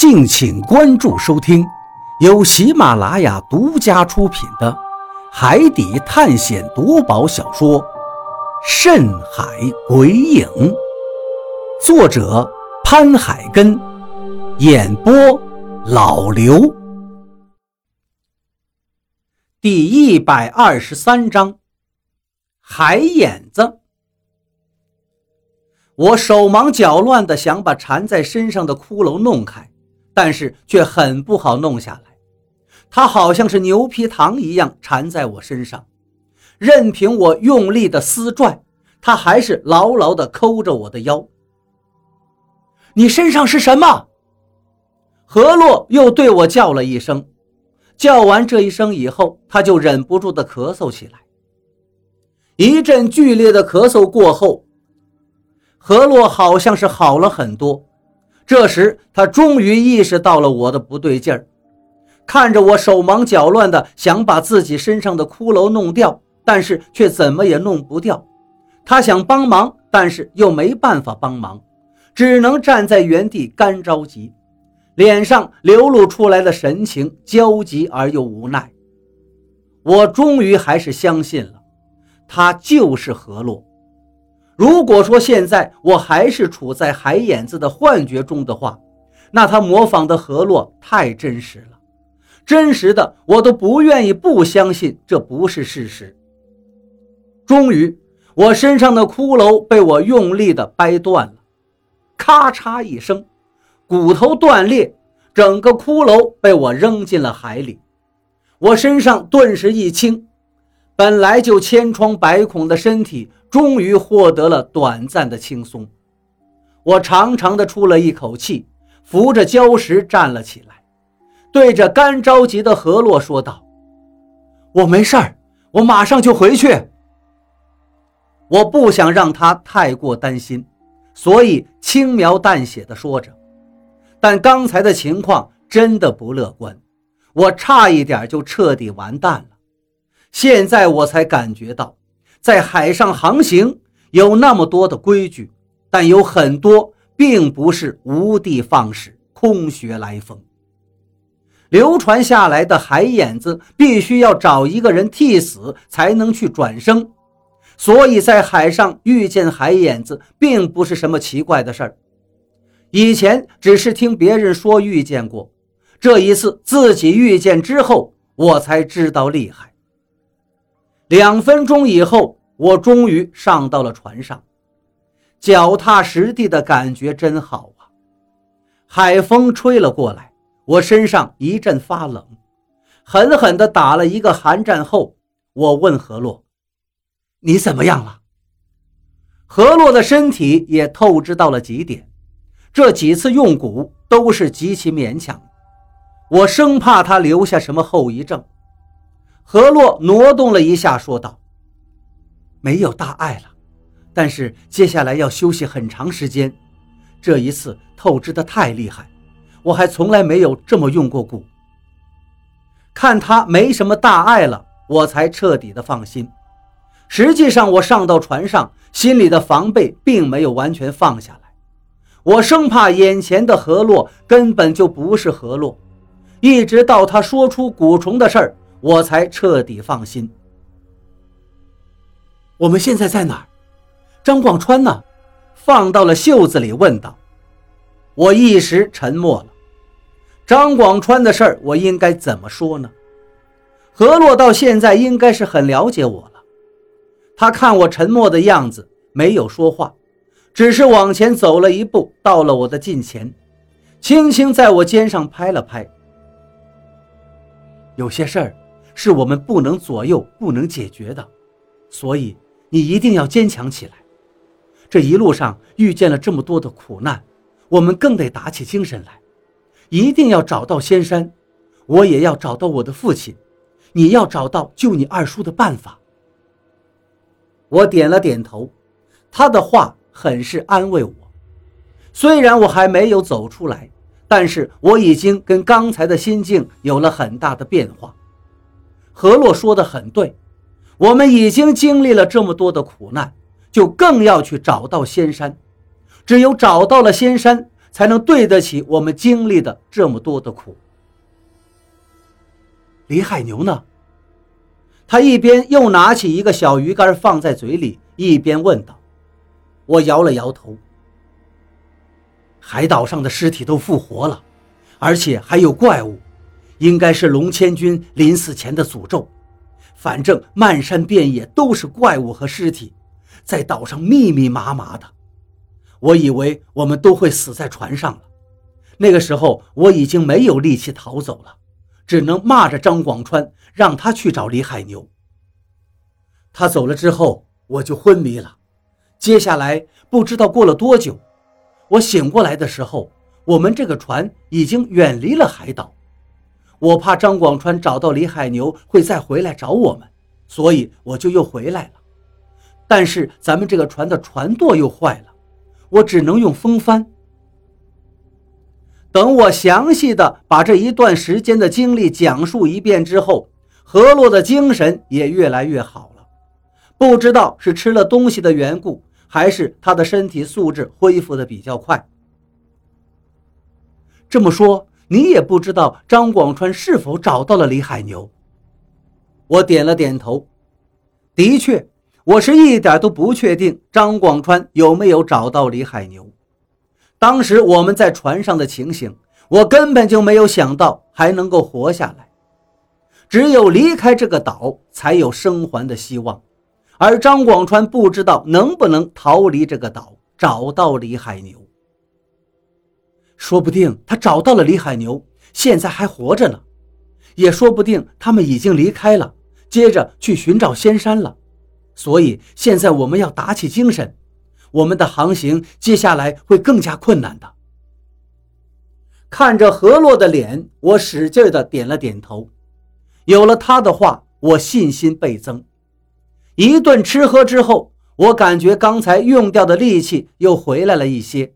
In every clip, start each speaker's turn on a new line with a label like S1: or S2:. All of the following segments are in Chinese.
S1: 敬请关注收听，由喜马拉雅独家出品的《海底探险夺宝小说》《深海鬼影》，作者潘海根，演播老刘。第一百二十三章，海眼子。我手忙脚乱的想把缠在身上的骷髅弄开。但是却很不好弄下来，它好像是牛皮糖一样缠在我身上，任凭我用力的撕拽，它还是牢牢的抠着我的腰。你身上是什么？何洛又对我叫了一声，叫完这一声以后，他就忍不住的咳嗽起来。一阵剧烈的咳嗽过后，何洛好像是好了很多。这时，他终于意识到了我的不对劲儿，看着我手忙脚乱的想把自己身上的骷髅弄掉，但是却怎么也弄不掉。他想帮忙，但是又没办法帮忙，只能站在原地干着急，脸上流露出来的神情焦急而又无奈。我终于还是相信了，他就是何洛。如果说现在我还是处在海眼子的幻觉中的话，那他模仿的河洛太真实了，真实的我都不愿意不相信这不是事实。终于，我身上的骷髅被我用力的掰断了，咔嚓一声，骨头断裂，整个骷髅被我扔进了海里，我身上顿时一轻。本来就千疮百孔的身体，终于获得了短暂的轻松。我长长的出了一口气，扶着礁石站了起来，对着干着急的何洛说道：“我没事儿，我马上就回去。”我不想让他太过担心，所以轻描淡写的说着。但刚才的情况真的不乐观，我差一点就彻底完蛋了。现在我才感觉到，在海上航行有那么多的规矩，但有很多并不是无的放矢、空穴来风。流传下来的海眼子必须要找一个人替死才能去转生，所以在海上遇见海眼子并不是什么奇怪的事儿。以前只是听别人说遇见过，这一次自己遇见之后，我才知道厉害。两分钟以后，我终于上到了船上，脚踏实地的感觉真好啊！海风吹了过来，我身上一阵发冷，狠狠地打了一个寒战后，我问何洛：“你怎么样了？”何洛的身体也透支到了极点，这几次用蛊都是极其勉强，我生怕他留下什么后遗症。何洛挪动了一下，说道：“没有大碍了，但是接下来要休息很长时间。这一次透支的太厉害，我还从来没有这么用过蛊。看他没什么大碍了，我才彻底的放心。实际上，我上到船上，心里的防备并没有完全放下来。我生怕眼前的何洛根本就不是何洛，一直到他说出蛊虫的事儿。”我才彻底放心。我们现在在哪儿？张广川呢？放到了袖子里，问道。我一时沉默了。张广川的事儿，我应该怎么说呢？何洛到现在应该是很了解我了。他看我沉默的样子，没有说话，只是往前走了一步，到了我的近前，轻轻在我肩上拍了拍。有些事儿。是我们不能左右、不能解决的，所以你一定要坚强起来。这一路上遇见了这么多的苦难，我们更得打起精神来，一定要找到仙山。我也要找到我的父亲，你要找到救你二叔的办法。我点了点头，他的话很是安慰我。虽然我还没有走出来，但是我已经跟刚才的心境有了很大的变化。何洛说的很对，我们已经经历了这么多的苦难，就更要去找到仙山。只有找到了仙山，才能对得起我们经历的这么多的苦。李海牛呢？他一边又拿起一个小鱼干放在嘴里，一边问道。我摇了摇头。海岛上的尸体都复活了，而且还有怪物，应该是龙千军临死前的诅咒。反正漫山遍野都是怪物和尸体，在岛上密密麻麻的。我以为我们都会死在船上了。那个时候我已经没有力气逃走了。只能骂着张广川，让他去找李海牛。他走了之后，我就昏迷了。接下来不知道过了多久，我醒过来的时候，我们这个船已经远离了海岛。我怕张广川找到李海牛会再回来找我们，所以我就又回来了。但是咱们这个船的船舵又坏了，我只能用风帆。等我详细的把这一段时间的经历讲述一遍之后，何洛的精神也越来越好了。不知道是吃了东西的缘故，还是他的身体素质恢复的比较快。这么说，你也不知道张广川是否找到了李海牛？我点了点头。的确，我是一点都不确定张广川有没有找到李海牛。当时我们在船上的情形，我根本就没有想到还能够活下来。只有离开这个岛，才有生还的希望。而张广川不知道能不能逃离这个岛，找到李海牛。说不定他找到了李海牛，现在还活着呢；也说不定他们已经离开了，接着去寻找仙山了。所以现在我们要打起精神。我们的航行接下来会更加困难的。看着何洛的脸，我使劲的点了点头。有了他的话，我信心倍增。一顿吃喝之后，我感觉刚才用掉的力气又回来了一些。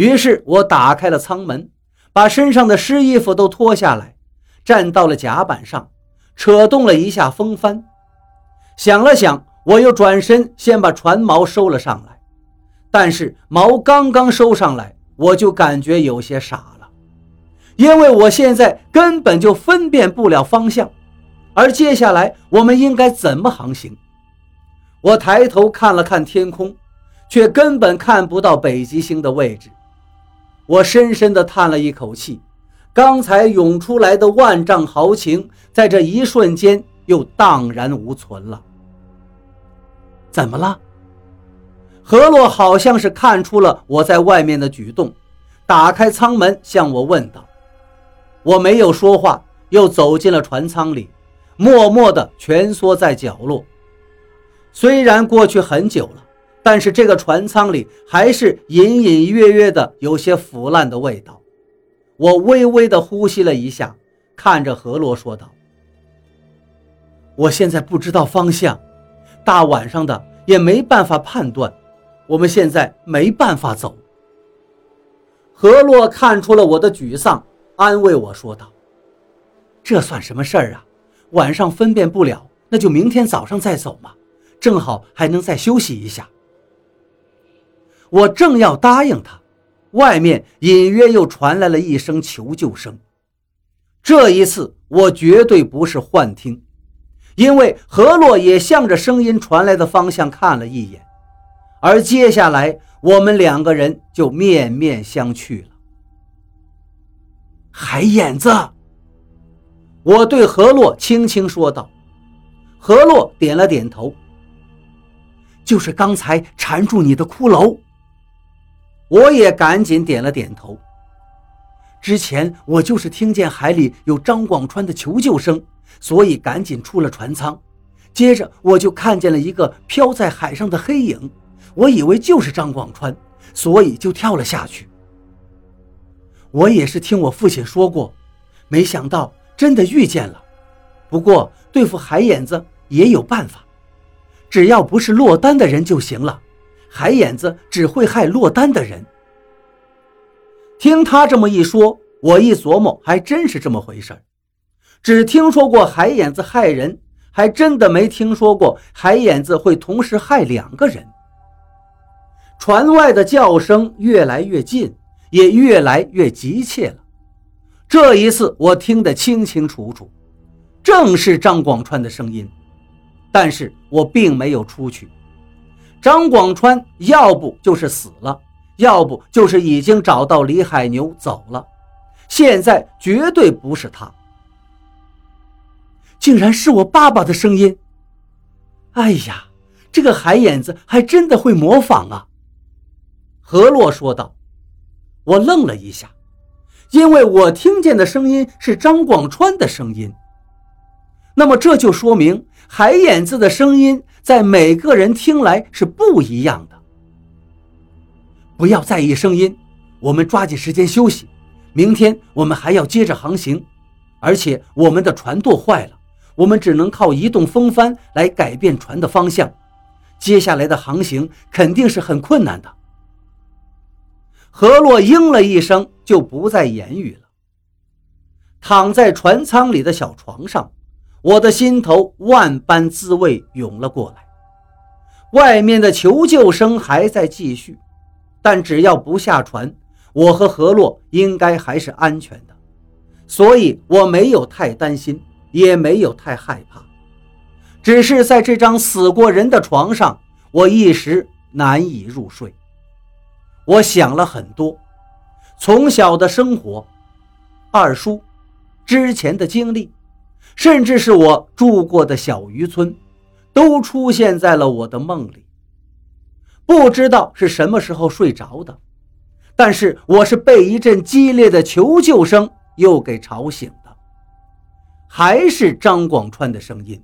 S1: 于是我打开了舱门，把身上的湿衣服都脱下来，站到了甲板上，扯动了一下风帆。想了想。我又转身，先把船锚收了上来，但是锚刚刚收上来，我就感觉有些傻了，因为我现在根本就分辨不了方向，而接下来我们应该怎么航行？我抬头看了看天空，却根本看不到北极星的位置。我深深地叹了一口气，刚才涌出来的万丈豪情，在这一瞬间又荡然无存了。怎么了？何洛好像是看出了我在外面的举动，打开舱门向我问道。我没有说话，又走进了船舱里，默默地蜷缩在角落。虽然过去很久了，但是这个船舱里还是隐隐约约的有些腐烂的味道。我微微的呼吸了一下，看着何洛说道：“我现在不知道方向。”大晚上的也没办法判断，我们现在没办法走。何洛看出了我的沮丧，安慰我说道：“这算什么事儿啊？晚上分辨不了，那就明天早上再走嘛，正好还能再休息一下。”我正要答应他，外面隐约又传来了一声求救声。这一次，我绝对不是幻听。因为何洛也向着声音传来的方向看了一眼，而接下来我们两个人就面面相觑了。海眼子，我对何洛轻轻说道。何洛点了点头，就是刚才缠住你的骷髅。我也赶紧点了点头。之前我就是听见海里有张广川的求救声。所以赶紧出了船舱，接着我就看见了一个飘在海上的黑影，我以为就是张广川，所以就跳了下去。我也是听我父亲说过，没想到真的遇见了。不过对付海眼子也有办法，只要不是落单的人就行了。海眼子只会害落单的人。听他这么一说，我一琢磨，还真是这么回事。只听说过海眼子害人，还真的没听说过海眼子会同时害两个人。船外的叫声越来越近，也越来越急切了。这一次我听得清清楚楚，正是张广川的声音。但是我并没有出去。张广川要不就是死了，要不就是已经找到李海牛走了。现在绝对不是他，竟然是我爸爸的声音！哎呀，这个海眼子还真的会模仿啊！何洛说道。我愣了一下，因为我听见的声音是张广川的声音。那么这就说明海眼子的声音在每个人听来是不一样的。不要在意声音，我们抓紧时间休息。明天我们还要接着航行，而且我们的船舵坏了，我们只能靠移动风帆来改变船的方向。接下来的航行肯定是很困难的。何洛应了一声，就不再言语了。躺在船舱里的小床上，我的心头万般滋味涌了过来。外面的求救声还在继续，但只要不下船。我和何洛应该还是安全的，所以我没有太担心，也没有太害怕，只是在这张死过人的床上，我一时难以入睡。我想了很多，从小的生活、二叔之前的经历，甚至是我住过的小渔村，都出现在了我的梦里。不知道是什么时候睡着的。但是我是被一阵激烈的求救声又给吵醒的，还是张广川的声音，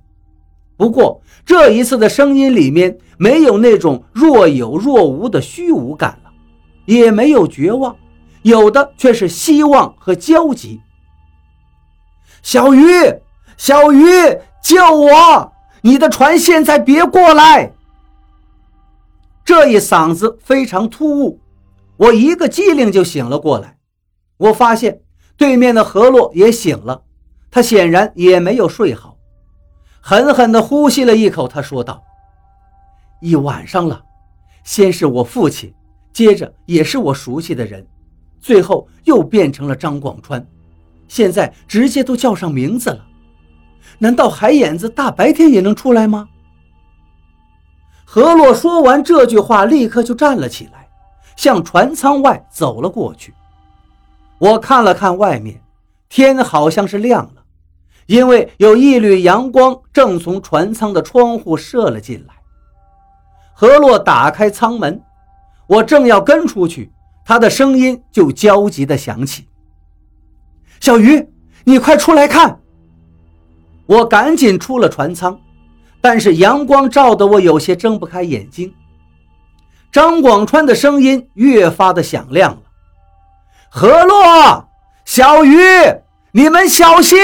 S1: 不过这一次的声音里面没有那种若有若无的虚无感了，也没有绝望，有的却是希望和焦急。小鱼，小鱼，救我！你的船现在别过来！这一嗓子非常突兀。我一个机灵就醒了过来，我发现对面的何洛也醒了，他显然也没有睡好，狠狠地呼吸了一口，他说道：“一晚上了，先是我父亲，接着也是我熟悉的人，最后又变成了张广川，现在直接都叫上名字了，难道海眼子大白天也能出来吗？”何洛说完这句话，立刻就站了起来。向船舱外走了过去。我看了看外面，天好像是亮了，因为有一缕阳光正从船舱的窗户射了进来。何洛打开舱门，我正要跟出去，他的声音就焦急地响起：“小鱼，你快出来看！”我赶紧出了船舱，但是阳光照得我有些睁不开眼睛。张广川的声音越发的响亮了。何洛，小鱼，你们小心！